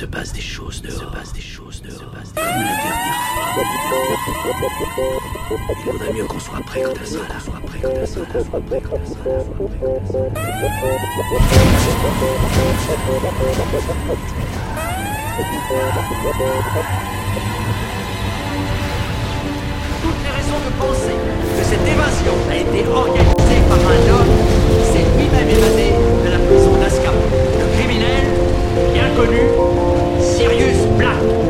se passe des choses dehors. Se passe des choses dehors. Se passe des... Comme la dernière fois. Il vaudrait mieux qu'on soit prêt quand elle sera là. Soit prêt quand elle sera là. Soit prêt quand elle sera là. Soit prêt quand elle sera là. toutes les raisons de penser que cette évasion a été organisée par un homme qui s'est lui-même évadé bien connu, Sirius Black.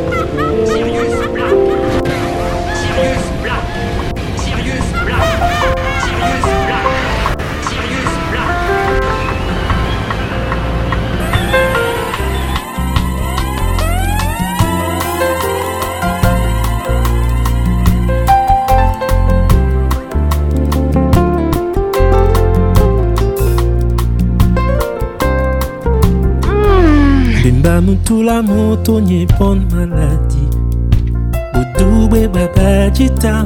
Bemba mutula moto nyepon maladi budubwe babajita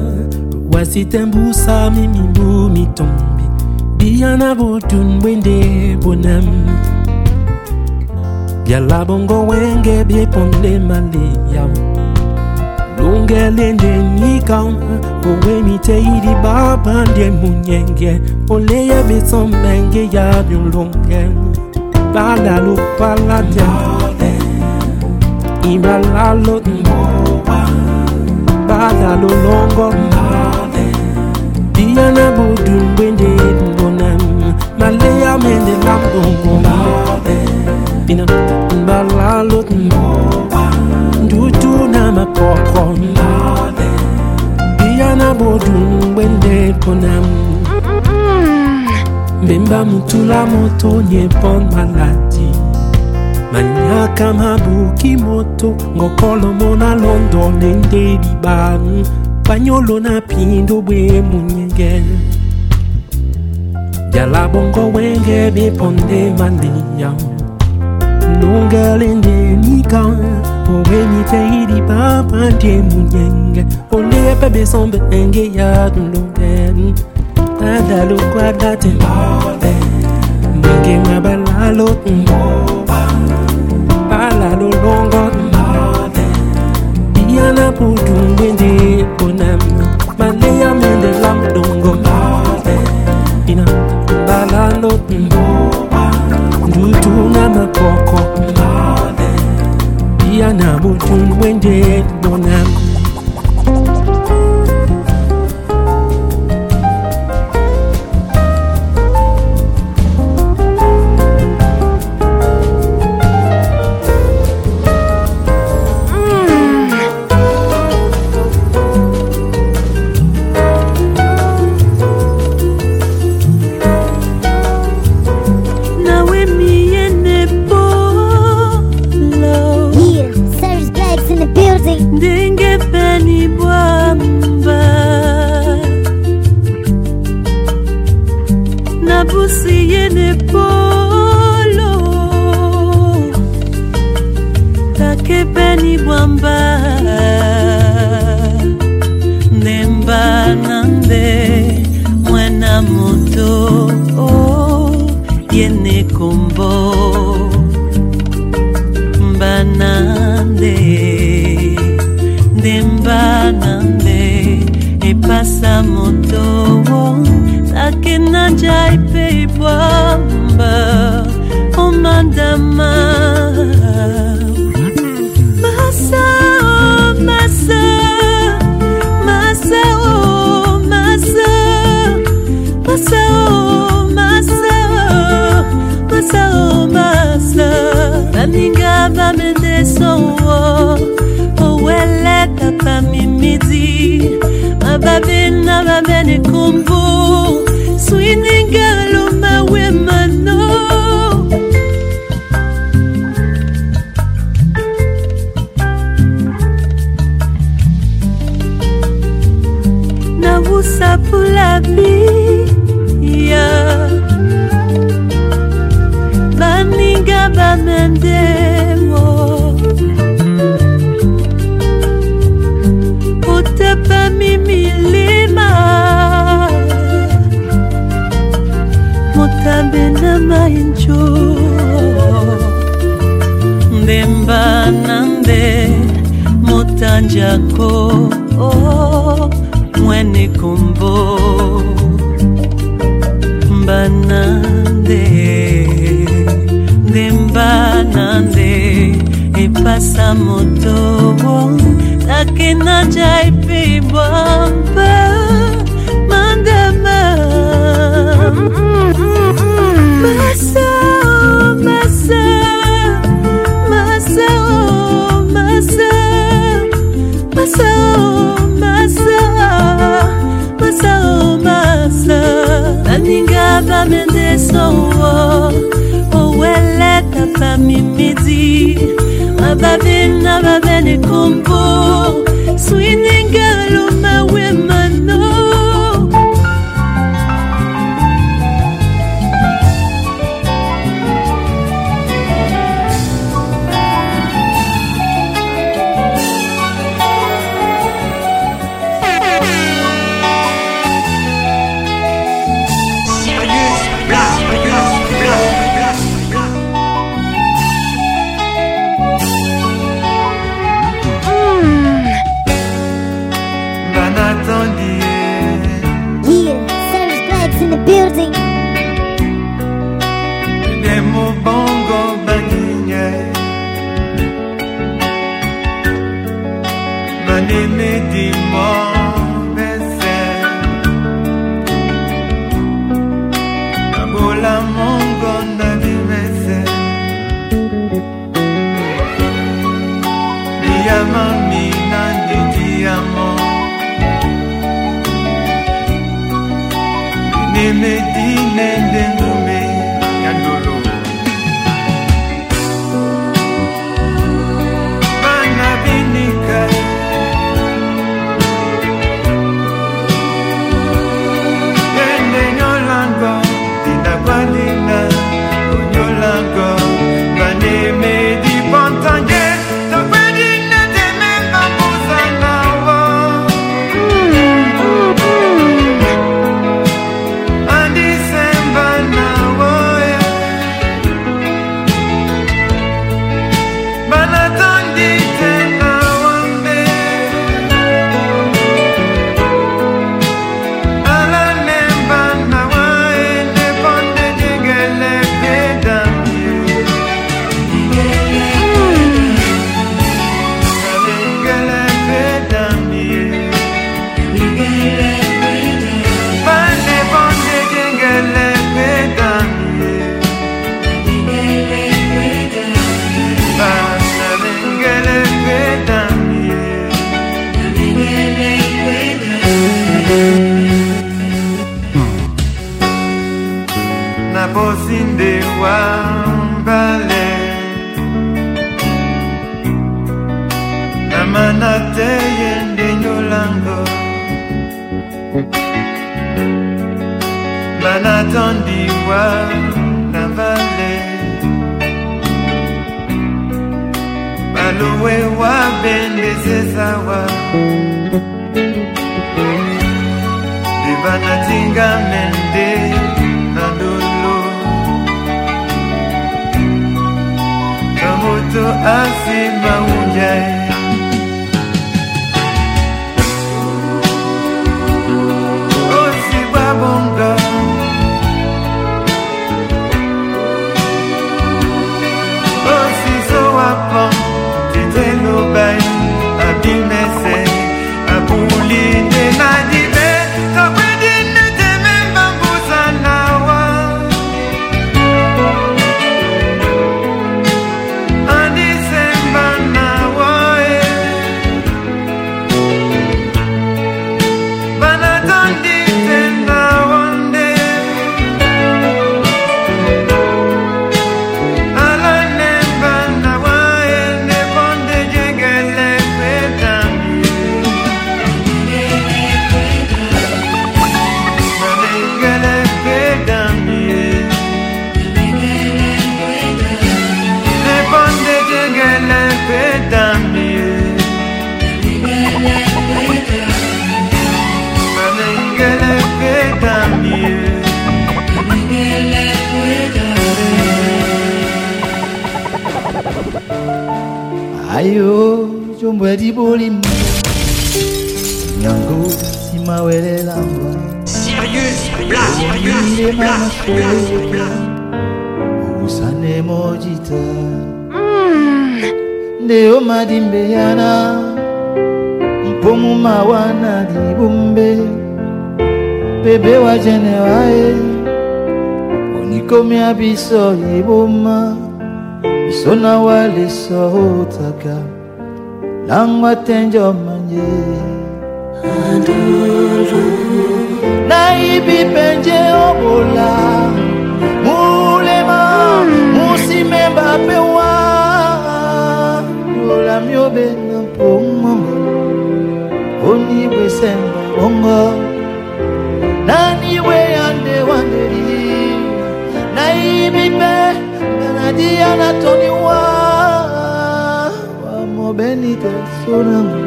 wasitembusa mimimbu mitombi biyana bodun bwende bonam byala bongo wenge byeponde maleya lungelende nika owe miteidi babande munyenge oleya besombenge ya byulunge balalo paladia Eh, ibalalo balalo longo diana bodun bwende bonam maleya mende lambongo ina balalo ndutu na makoko diana bodun bwende bonam mbemba mutula moto nyepon maladi manyaka mabuki moto ngokolo mona londo nende libanu banyolo na pindo bwe munyenge. Jala bongo wenge beponde maliya lungalende nika owe miteidi babande munyenge. Olepe besombe enge ya dulungeni Adalo kwadate Mwenge mabalalo Balalo longo Diana putu mwende bonam Maleya mende lam dongo Ina balalo Ndutu na makoko Diana putu mwende bonam ndembanande epasa moto masa masa oh, masa baninga bamendesowo oweleka pamimidi mababena bamene kumbu swiningalo mawemano banande motanjako oh, mwene kombo banande nde banande epasa moto takenaja epebwa me pity. Mother, ayo jombo ya libolimo yango nsima welelamba ndema mokolo obusane mojita nde yo madimbe yana. Mpomuma wana libombe bebe wa jenewa ye. Onikomi ya biso yeboma. Biso na waleso otaka langwa tenjo manje. Nayibi penje obola mulema musimemba pewa. Yola myobe na mpomongo onibwesemba bongo naniwe yande wandeli nayibi pe nanadia natoniwa wamobenite ah, sonango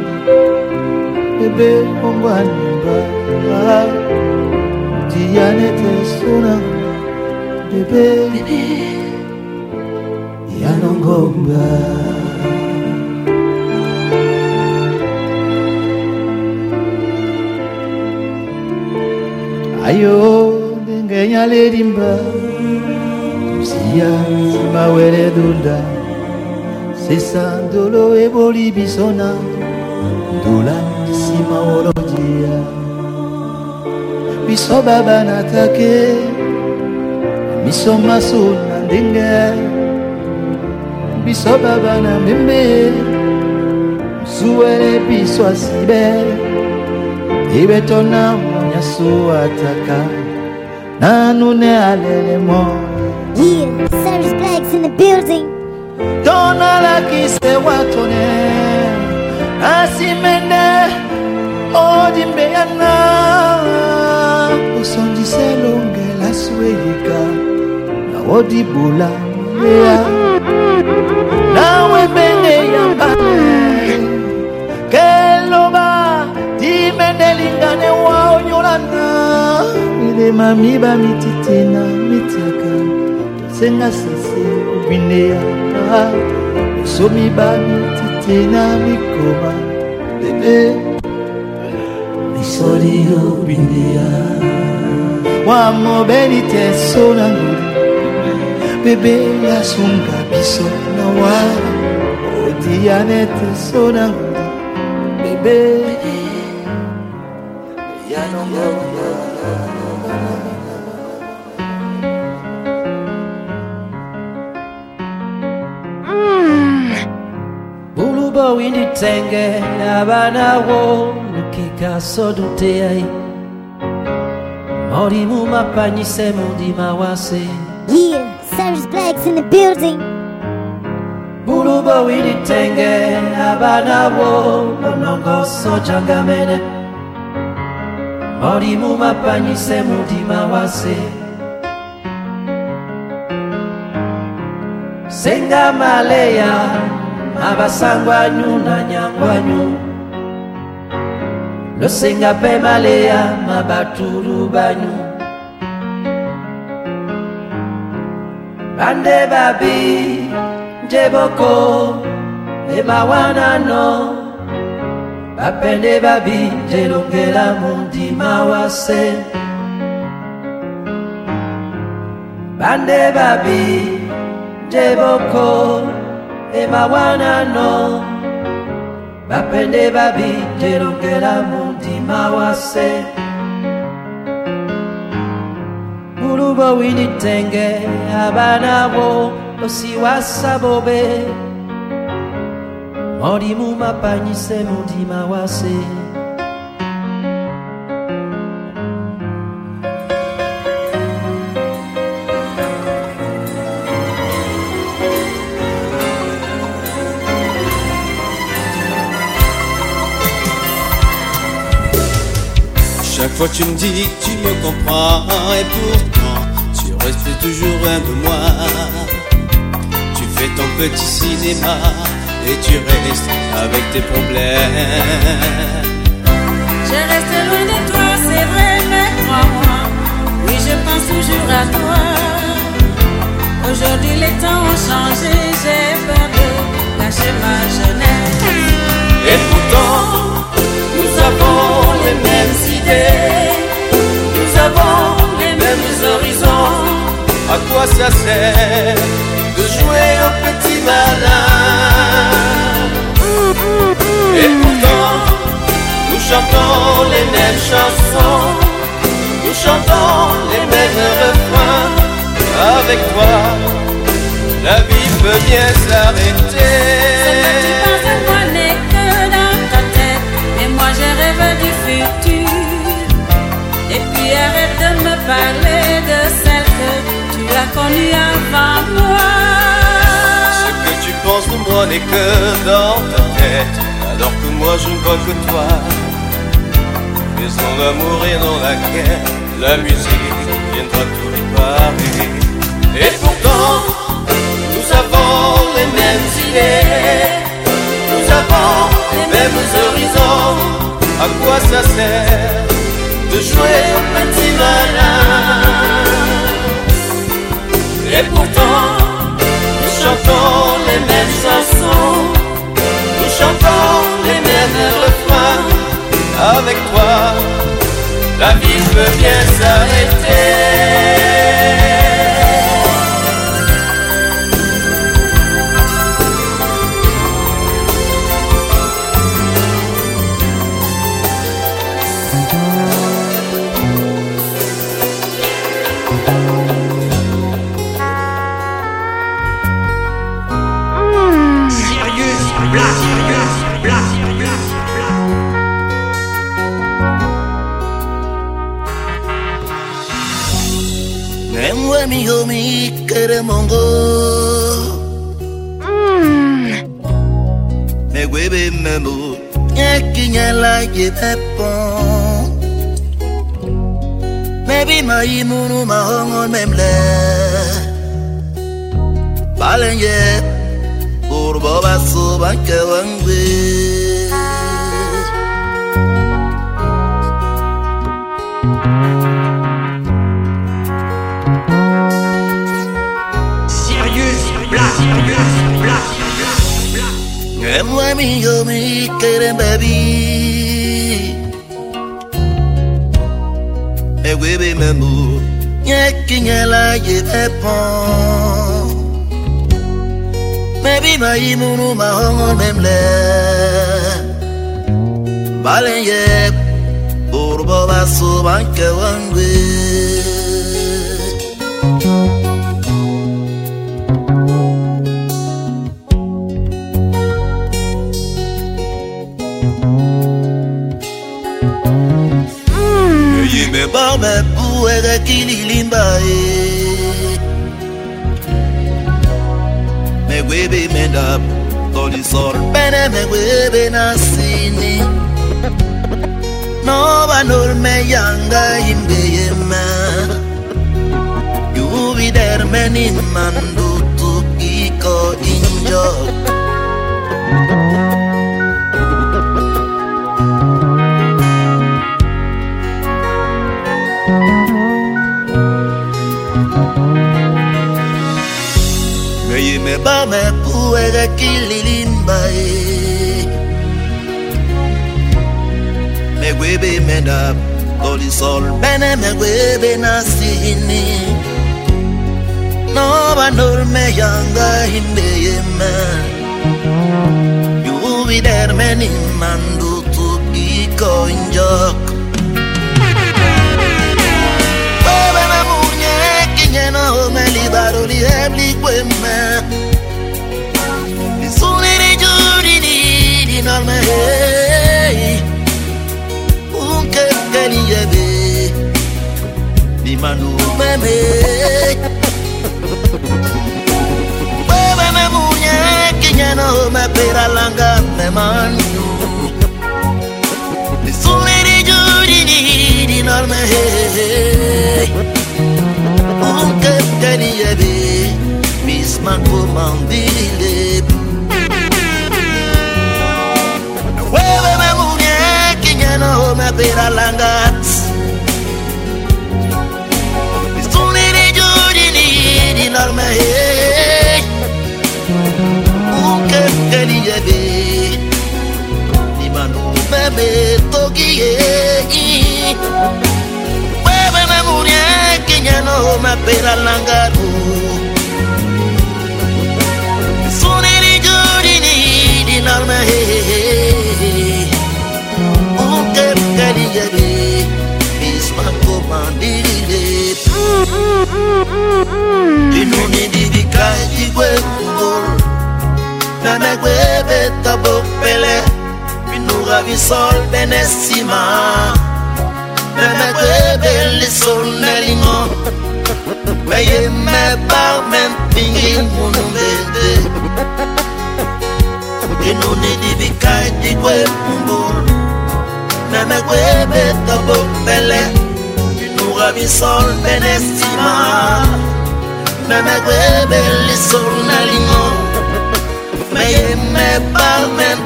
bebe bongo animba diyanete sonango bebe yanongomba ayo ndengenyalerimba tusiya simawere dunda. Sesa ndolo eboli bisona ndula simawolonjia biso baba natake. Biso maso na ndenge. Biso baba na mbembe suwele biso asibe ibetona monyasu ataka. Nanune alelemo Yeah, Sirius Black's in the building. tonalakise watone asimende odimbeyana osondise longela sweyika na odibula ya nawe benge yambane keloba dimendelingane wa onyolana milema miba mititina mitiaka senga sese obindeya somi ba mititina mikoma bebe misoli obindeya wa mobeli te so na ngoli bebe yasunga biso na wa odiyane te so na ngoli bebe buluba winditenge abanawo lukika soduteyai molimu mapanyise mundima wase Yeah, Sirius Black's in the building. buluba winditenge abanawo lonongoso jangamene. Molimu mapanyise mundima wase senga maleya avasangwanyu na nyangwanyu. Losenga pema leya mabatulu banyu. Bande babi njeboko emawanano bapende babi njelongela mundima wase. Bande babi njeboko emawanano bapende babi njelongela mundima wase bulubo winitenge abanabo osiwasa bobe. Molimu mapanyise mundima wase Tu me dis que tu me comprends et pourtant tu restes toujours un de moi. Tu fais ton petit cinéma et tu restes avec tes problèmes. Je reste loin de toi, c'est vrai, mais crois-moi, oui je pense toujours à toi. Aujourd'hui les temps ont changé, j'ai peur de lâcher ma jeunesse. Et pourtant nous avons les mêmes idées, nous avons les mêmes horizons. À quoi ça sert de jouer au petit malin? Et pourtant, nous chantons les mêmes chansons, nous chantons les mêmes refrains. Avec toi, la vie peut bien s'arrêter. Et puis arrête de me parler de celle que tu as connue avant moi. Ce que tu penses de moi n'est que dans ta tête, alors que moi je ne vois que toi. Faisons l'amour et non la guerre, la musique viendra tout réparer. Et pourtant, nous avons les mêmes idées, nous avons les mêmes horizons. À quoi ça sert de jouer au petit malin Et pourtant, nous chantons les mêmes chansons, nous chantons les mêmes refrains. Avec toi, la vie peut bien s'arrêter. Nyekinya la ye pepon Maybe my imunu ma hongon memle Balen ye Urbo basu banke wangwe Noemi Yomi Kerem Baby Ewebe Memu Nyekinyela Yepepon Mebi Maimunu Mahongon Memle Balenye Urbo Basu Banke Wangwe Thank you. barbe pou ere kililimba e Megwebe menda Toli sorpene megwebe nasini. Nova norme yanga imbeyema Yuvidermenin mandutu kiko injok me puede kililimbai me webe me da polisol bene me webe nasini no banor me yanga hinde yema you vider me nimandu tu pico injok Bebe me muñe, no me libaro li ebli quemma di norme hey Unke keni yebe Di manu meme Bebe me munye kinyeno me pera langa me manu giuri di di norme hey Unke keni yebe Bisman kumandile na home pera langat Sune de jodi ni di norma he Uke li jabe Di manu bebe toki ye. Bebe na munya kenya no home pera langat Sune de jodi ni di norma he Bisman kumandile kwe mbul Meme kwe beta bokpele Pinura visol benesima Meme kwe belisol nelingo Meye me bar men pingin munu bede aura mi sol ben estima. Me me grebe li sol na limon Me ye me pa men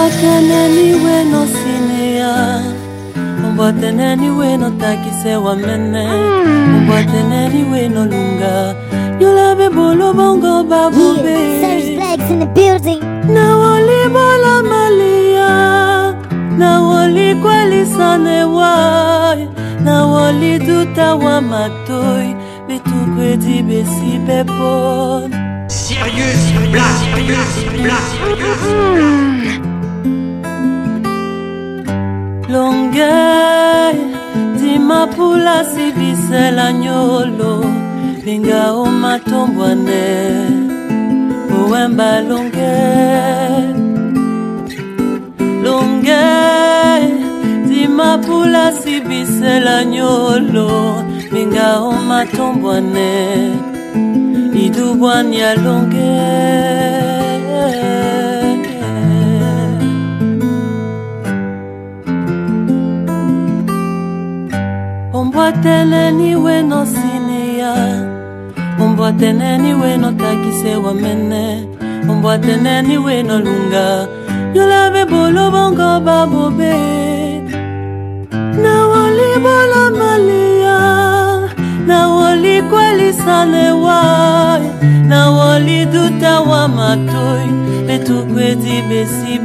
ombwateneniwe nosinia ombwateneniwe notakise wamene ombwateneniwe hmm. nolunga yolabe bolo bongo babobe Yeah, Sirius Black's in the building. nawolibola malia. Nawolikwalisane wai. Nawoliduta wa matoi. Bitukwedi besi bepon Sirius Black, Sirius hmm. Black, longe dimapula sibisela nyolo linga omatombwane owemba oh, longe longe dimapula sibisela nyolo linga omatombwane idubwania longe ombwateneniwe nosinia ombwateneniwe notakise wamene. Ombwateneniwe nolunga yolabe bolo bongo babobe nawolibola malia. Nawolikwalisane wai. Nawoliduta wa matoi. Betukwedi besi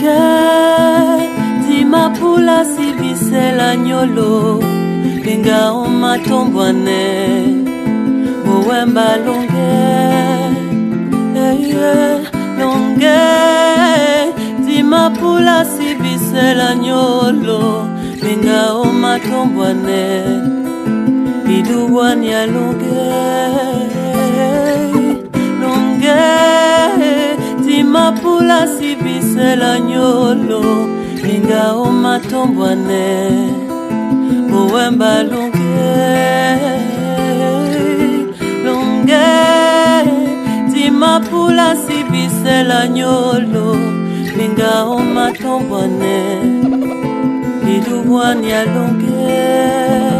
bepon longe dimapula sibisela nyolo linga omatombwane owemba longe. Eye longe dimapula sibisela nyolo linga omatombwane iduwania longe longe dimapula sibisela nyolo linga omatombwane owemba longe longe dimapula sibisela nyolo linga omatombwane idubwania longe I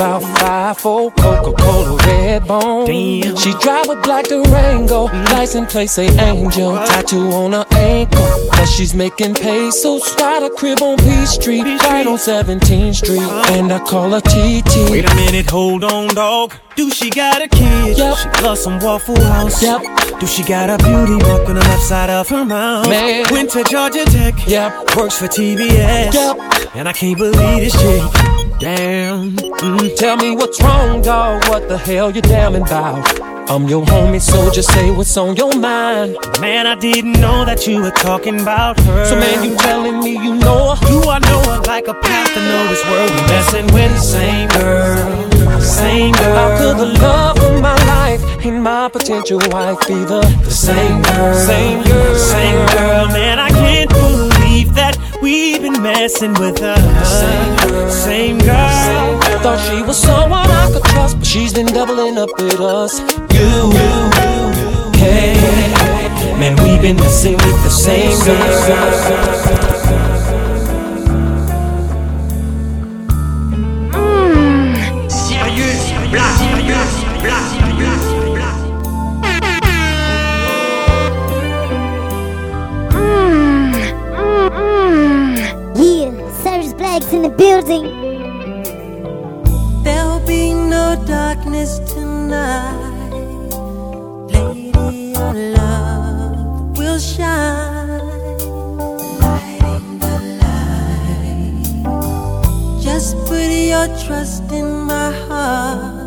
about five four, Coca-Cola red bone. Damn. She drive a black Durango, license plate say Angel, tattoo on her ankle. Cause she's making pesos. Got a crib on Peachtree, right on 17th Street, and I call her TT. Wait a minute, hold on, dog. Do she got a kid? Yep. She loves some Waffle House. Yep. Do she got a beauty mark on the left side of her mouth? Man. Went to Georgia Tech. Yep. Works for TBS. Yep. And I can't believe this chick. Damn. Mm. Tell me what's wrong, dog. What the hell you damning about? I'm your homie, so just say what's on your mind. Man, I didn't know that you were talking about her. So man, you telling me you know her? Do I know her like a path to know this world? We messing with the same girl, same girl. How could the love of my life and my potential wife be the, the same girl, Same girl. same girl? Man, I can't we've been messing with her. Same girl. same girl. Thought she was someone I could trust, but she's been doubling up with us. You, hey, man, we've been messing with the same girl. In the building. There'll be no darkness tonight. Lady, your love will shine. Lighting the light. Just put your trust in my heart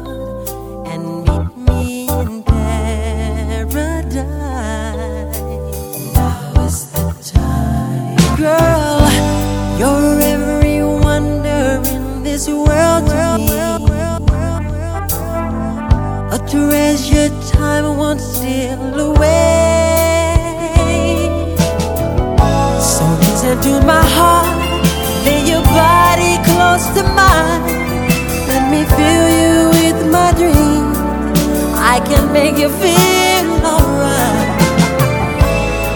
To treasure time won't steal away. So listen to my heart, lay your body close to mine. Let me fill you with my dreams. I can make you feel alright.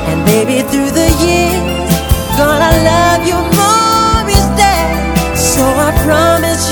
And baby, through the years, gonna love you more each day. So I promise.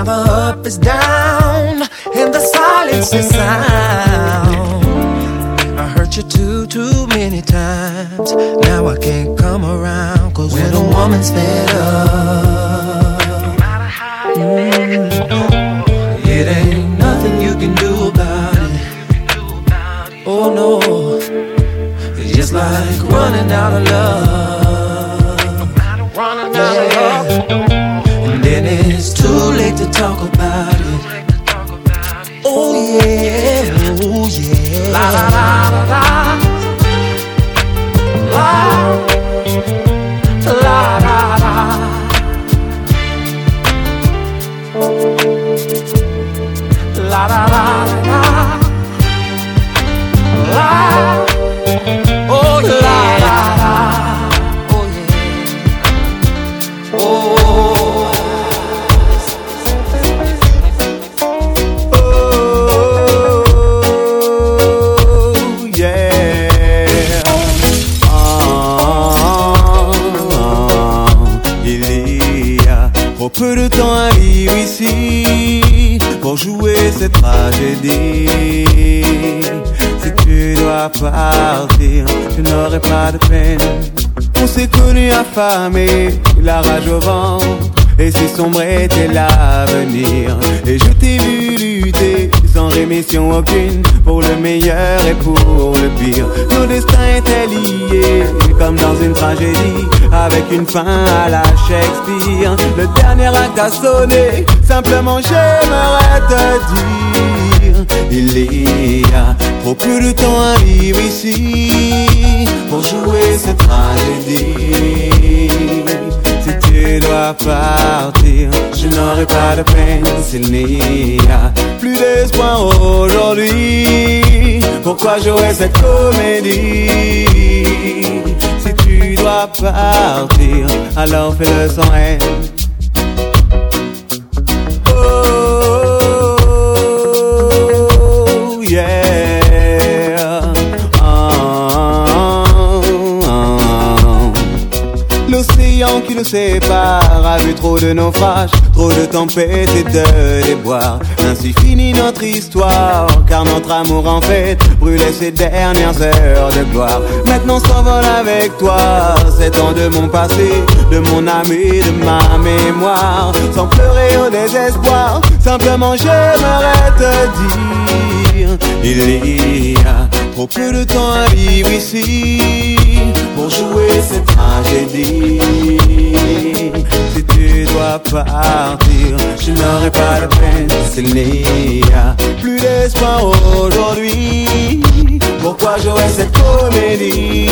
Now the up is down and the silence is sound. I hurt you too, too many times. Now I can't come around. Cause when a woman's fed up, no matter how you mm, it ain't nothing you can do about it. Oh no, it's just like running out of love. Running out of love it's too late to talk about it. Oh yeah, oh yeah. La la la la la. la. peu de temps à vivre ici pour jouer cette tragédie. Si tu dois partir, je n'aurai pas de peine. On s'est connus affamés, la rage au vent. Et si sombre était l'avenir, et je t'ai vu lutter sans rémission aucune pour le meilleur et pour le pire. Nos destins étaient liés comme dans une tragédie avec une fin à la Shakespeare. Le dernier acte a sonné, simplement j'aimerais te dire, il y a trop peu de temps à vivre ici pour jouer cette tragédie. Je n'aurai pas de peine s'il n'y a plus d'espoir aujourd'hui. Pourquoi jouer cette comédie? Si tu dois partir, alors fais-le sans haine. Nous a vu trop de naufrages, trop de tempêtes et de déboires. Ainsi finit notre histoire, car notre amour en fait brûlait ses dernières heures de gloire. Maintenant s'envole avec toi, c'est temps de mon passé, de mon âme et de ma mémoire. Sans pleurer au désespoir, simplement j'aimerais te dire, il y a trop peu de temps à vivre ici pour jouer cette tragédie. Si tu dois partir, je n'aurai pas de peine s'il n'y a plus d'espoir aujourd'hui. Pourquoi jouer cette comédie?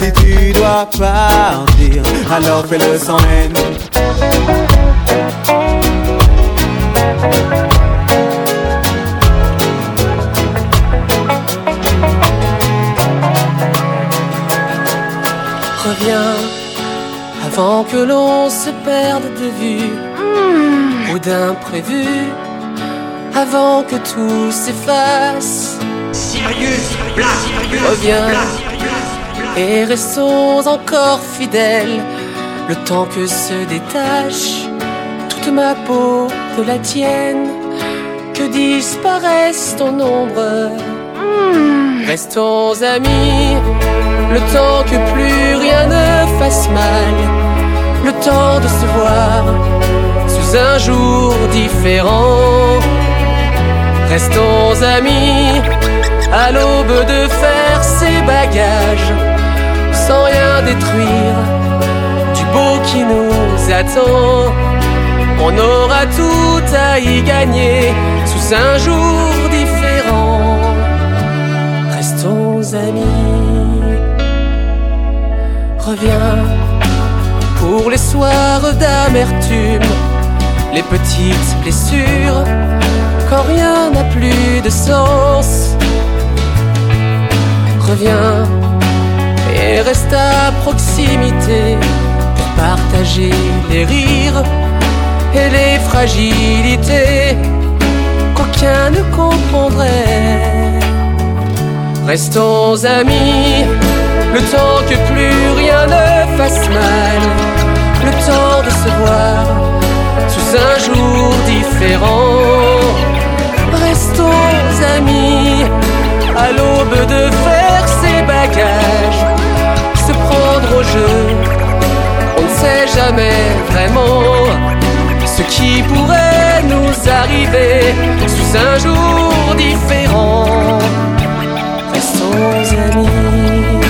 Si tu dois partir, alors fais-le sans haine. Avant que l'on se perde de vue ou d'imprévu, avant que tout s'efface. Sirius Black Reviens et restons encore fidèles. Le temps que se détache toute ma peau de la tienne, que disparaisse ton ombre. Restons amis le temps que plus rien ne fasse mal, le temps de se voir sous un jour différent. Restons amis à l'aube de faire ses bagages sans rien détruire du beau qui nous attend. On aura tout à y gagner sous un jour différent. Restons amis. Reviens pour les soirs d'amertume, les petites blessures, quand rien n'a plus de sens. Reviens et reste à proximité pour partager les rires et les fragilités qu'aucun ne comprendrait. Restons amis, le temps que plus rien ne fasse mal, le temps de se voir sous un jour différent. Restons amis, à l'aube de faire ses bagages, se prendre au jeu. On ne sait jamais vraiment ce qui pourrait nous arriver sous un jour différent. Restons amis.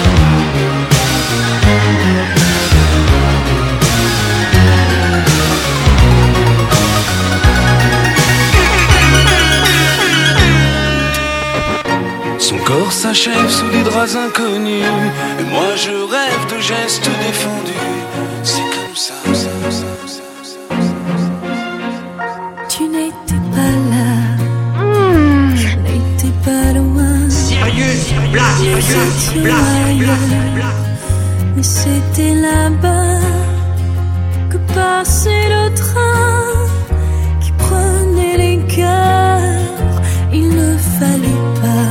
Corps s'achève sous des draps inconnus. Et moi je rêve de gestes défendus. C'est comme ça. Tu n'étais pas là. Je n'étais pas loin. Black, étions Black, ailleurs. Black. Mais c'était là-bas que passait le train qui prenait les cœurs. Il ne fallait pas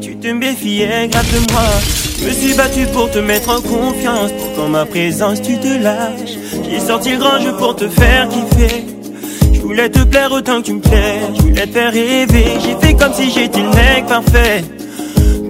Tu te méfiais grave de moi. Je me suis battu pour te mettre en confiance. Pourtant ma présence tu te lâches. J'ai sorti le grand jeu pour te faire kiffer. Je voulais te plaire autant que tu me plais. Je voulais te faire rêver. J'ai fait comme si j'étais le mec parfait.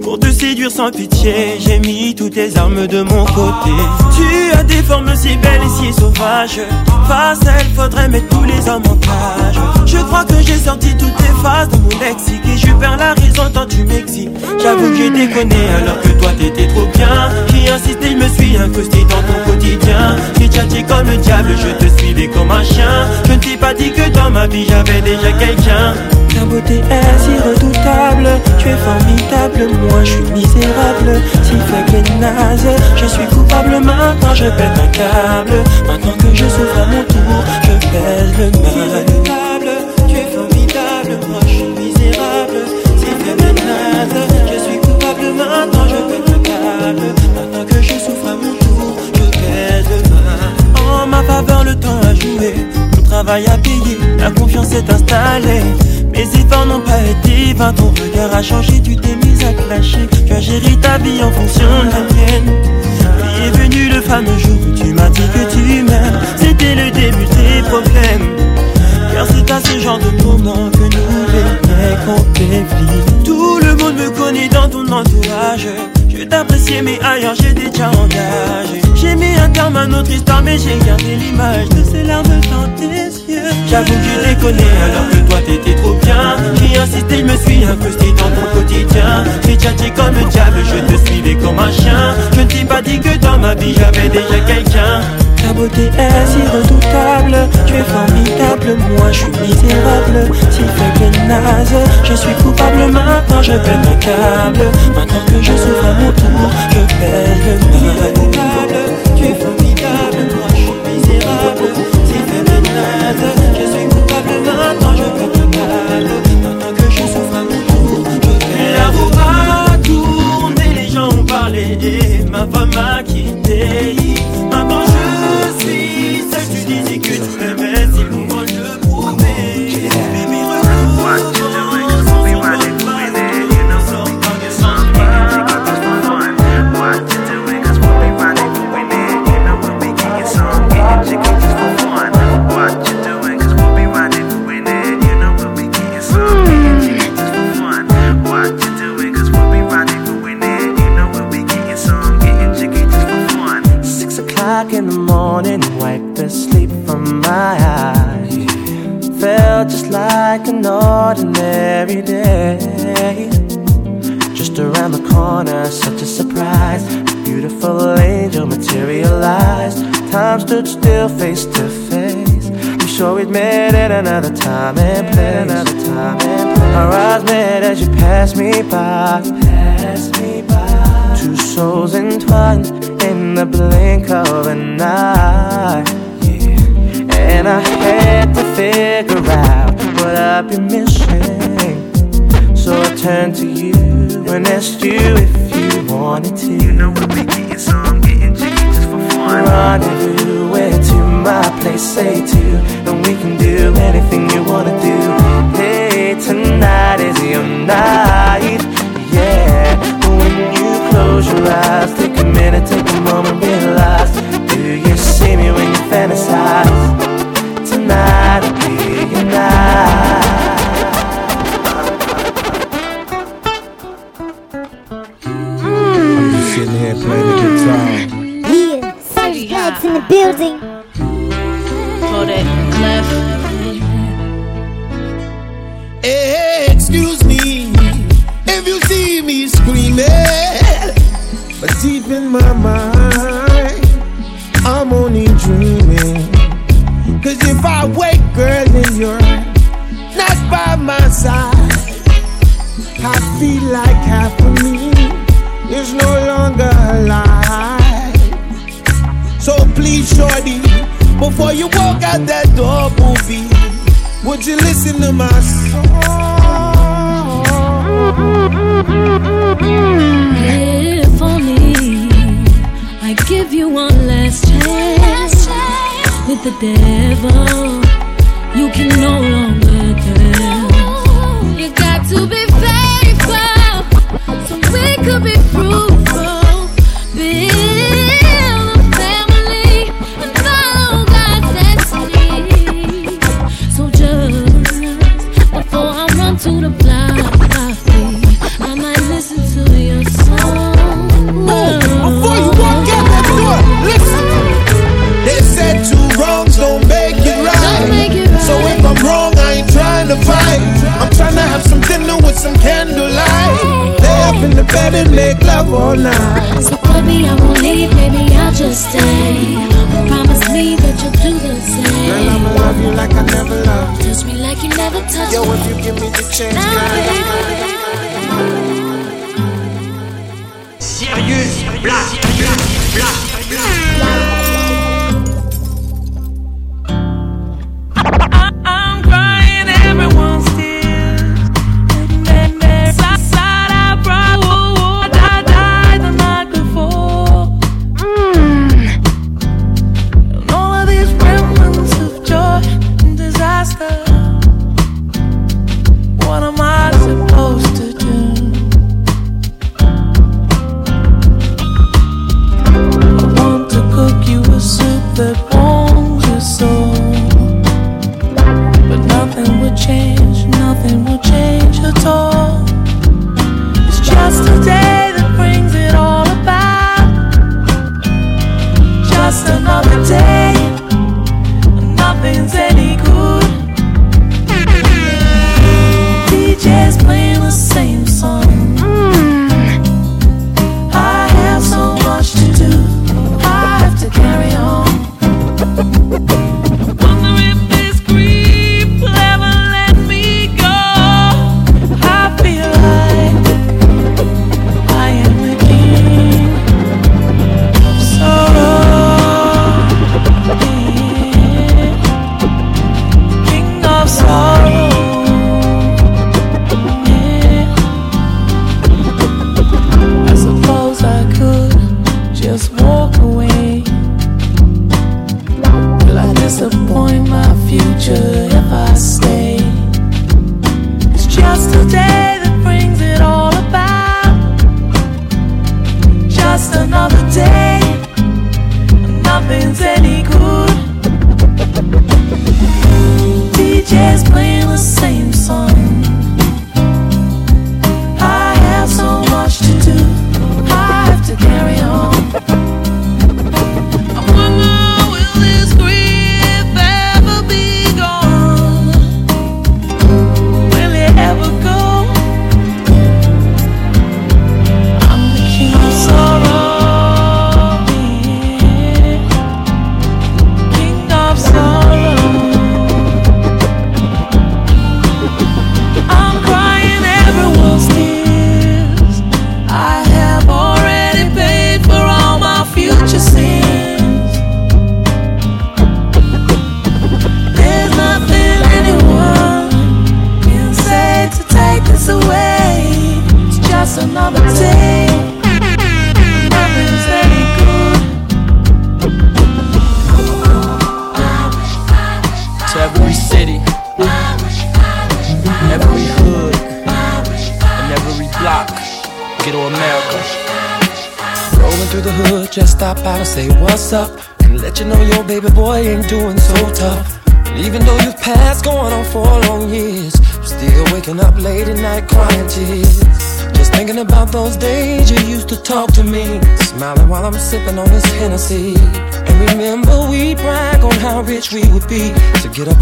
Pour te séduire sans pitié, j'ai mis toutes les armes de mon côté. Tu as des formes si belles et si sauvages. Face à elle, faudrait mettre tous les hommes en cage. Je crois que j'ai sorti toutes tes phases de mon lexique et je perds la raison tant tu m'excites. J'avoue que j'ai déconné alors que toi t'étais trop bien. J'ai insisté, je me suis incrusté dans ton quotidien. J'ai tchatché comme le diable, je te suivais comme un chien. Je ne t'ai pas dit que dans ma vie j'avais déjà quelqu'un. Ta beauté est si redoutable, tu es formidable, moi je suis misérable, si faible et naze. Je suis coupable maintenant, je pète un câble. Maintenant que je souffre à mon tour, je pèse le mal. Travail à payer, la confiance est installée. Mes efforts n'ont pas été vains, ton regard a changé, tu t'es mise à clasher. Tu as géré ta vie en fonction de la mienne. Puis est venu le fameux jour où tu m'as dit que tu m'aimes? C'était le début des problèmes. Car c'est à ce genre de moment que nous les dévie. Tout le monde me connaît dans ton entourage. Je t'appréciais mais ailleurs j'ai déjà engagé. J'ai mis un terme à notre histoire mais j'ai gardé l'image de ces larmes yeux. J'avoue que je déconné alors que toi t'étais trop bien. J'ai insisté, je me suis incrusté dans ton quotidien. J'ai tchatché comme un diable, je te suivais comme un chien. Je ne t'ai pas dit que dans ma vie j'avais déjà quelqu'un. Ta beauté est si redoutable, tu es formidable, moi je suis misérable, si faible et naze, je suis coupable maintenant, je pète mon câble, maintenant que je souffre à mon tour, je pèse le mal. Tu es formidable, misérable, si naze, je suis coupable maintenant, je pète mon câble, maintenant que je souffre à mon tour, je pèse La roue a tourné, les gens ont parlé, et ma femme m'a quitté, maman je suis seul, tu disais que tu m'aimais, stood still, face to face. We sure we'd met at another time and place. Another time and place. Our eyes met as you passed me by. Passed me by. Two souls entwined in the blink of an eye. Yeah. And I had to figure out what I'd be missing. So I turned to you and asked you if you wanted to. You know we'll be getting some, getting jiggy just for fun. Rendezvous, say to, you, and we can do anything you wanna do. Hey, tonight is your night, yeah. When you close your eyes, take a minute, take a moment, bed and make love all night. So baby, I won't leave, baby, I'll just stay. Promise me that you'll do the same. Girl, I'ma love you like I never loved. Touch me like you never touched Yo, me. if you give me the chance, girl. Sirius Black,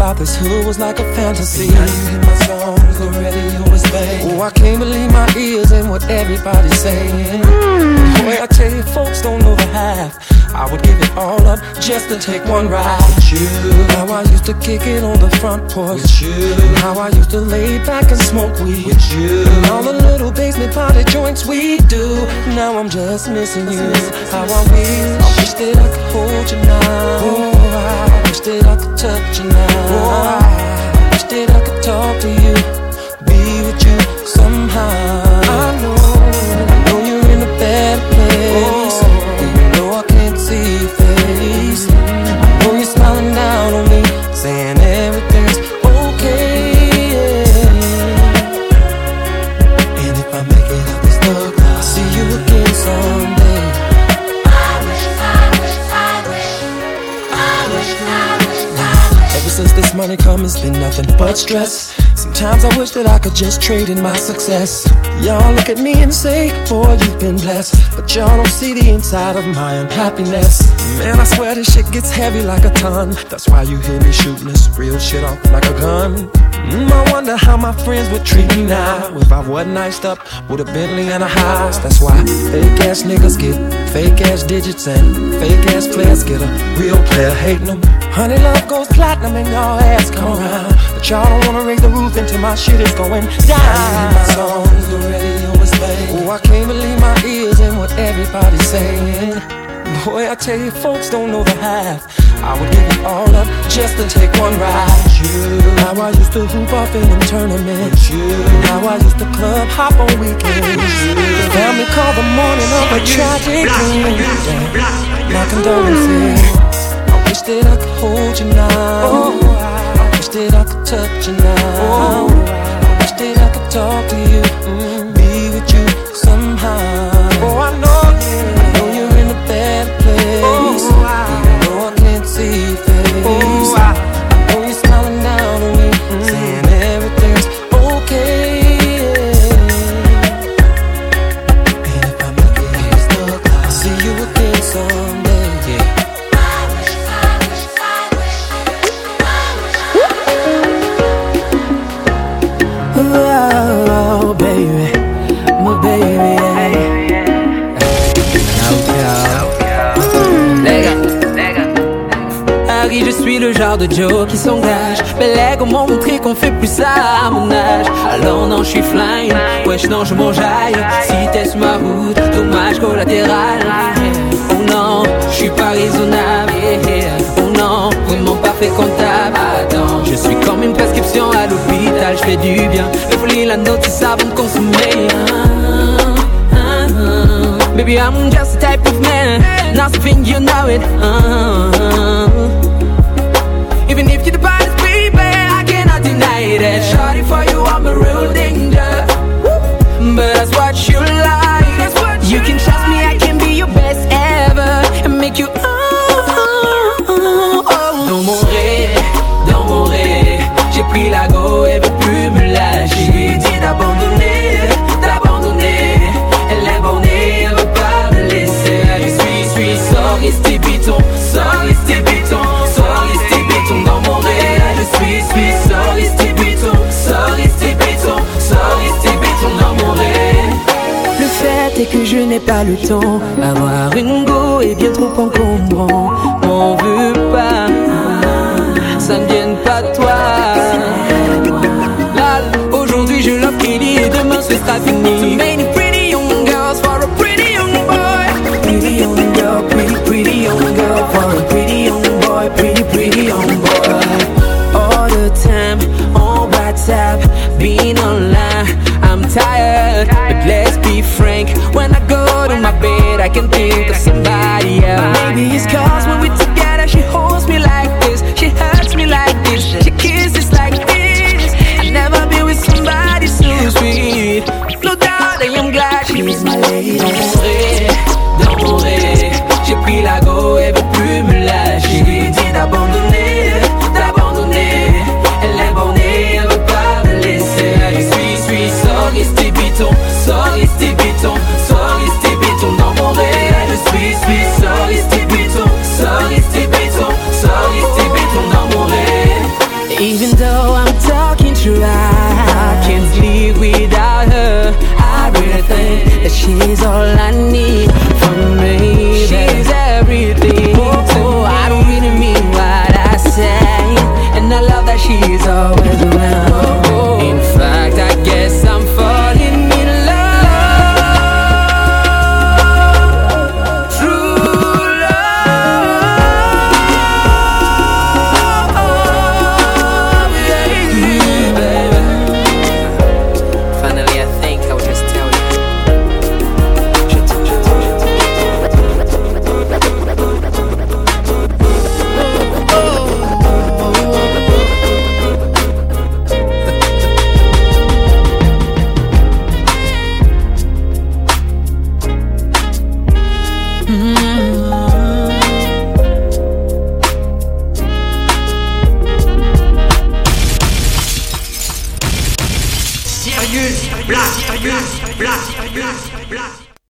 To get up out this hood was like a fantasy. Now you hear my songs, the radio is playing. Oh, I can't believe my ears and what everybody's saying. Boy, I tell you, folks don't know the half. I would give it all up just to take one ride with you. How I used to kick it on the front porch with you. How I used to lay back and smoke weed with you. And all the little basement party joints we do. Now I'm just missing you. How I wish, I wish that I could hold you now. Oh, I wish that I could touch you now. Oh, I wish that I could talk to you, be with you somehow. I know, I know you're in a bad place. Even been nothing but stress. Sometimes I wish that I could just trade in my success. Y'all look at me and say, boy, you've been blessed. But y'all don't see the inside of my unhappiness. Man, I swear this shit gets heavy like a ton. That's why you hear me shooting this real shit off like a gun. Mm, I wonder how my friends would treat me now if I wasn't iced up with a Bentley and a house. That's why fake ass niggas get fake ass digits and fake ass players get a real player hating them. Honey, love goes platinum and y'all ass come around. But y'all don't wanna raise the roof until my shit is going down. My songs, the radio is. Oh, I can't believe my ears and what everybody's saying. Boy, I tell you, folks don't know the half. I would give it all up just to take one ride. You. Now I used to hoop off in them tournaments. You. Now I used to club hop on weekends. The family call the morning of a tragic. My condolences. I wish that I could hold you now. I wish that I could touch you now. I wish that I could talk to you, mm, Mais les gars m'ont montré qu'on fait plus ça à mon âge. Alors non, je suis flying. Wesh, non, je m'enjaille. Si t'es ma route, dommage collatéral. Oh non, je suis pas raisonnable. Oh non, vraiment pas fréquentable. Attends, je suis comme une prescription à l'hôpital. Je fais du bien. Le folie, la notice avant de consommer. Baby, I'm just the type of man. Nothing you know it. that shot n'ai pas le temps. Avoir une go est bien trop encombrant. M'en veux pas, ça ne vienne pas toi. Aujourd'hui je l'offre et demain ce sera fini.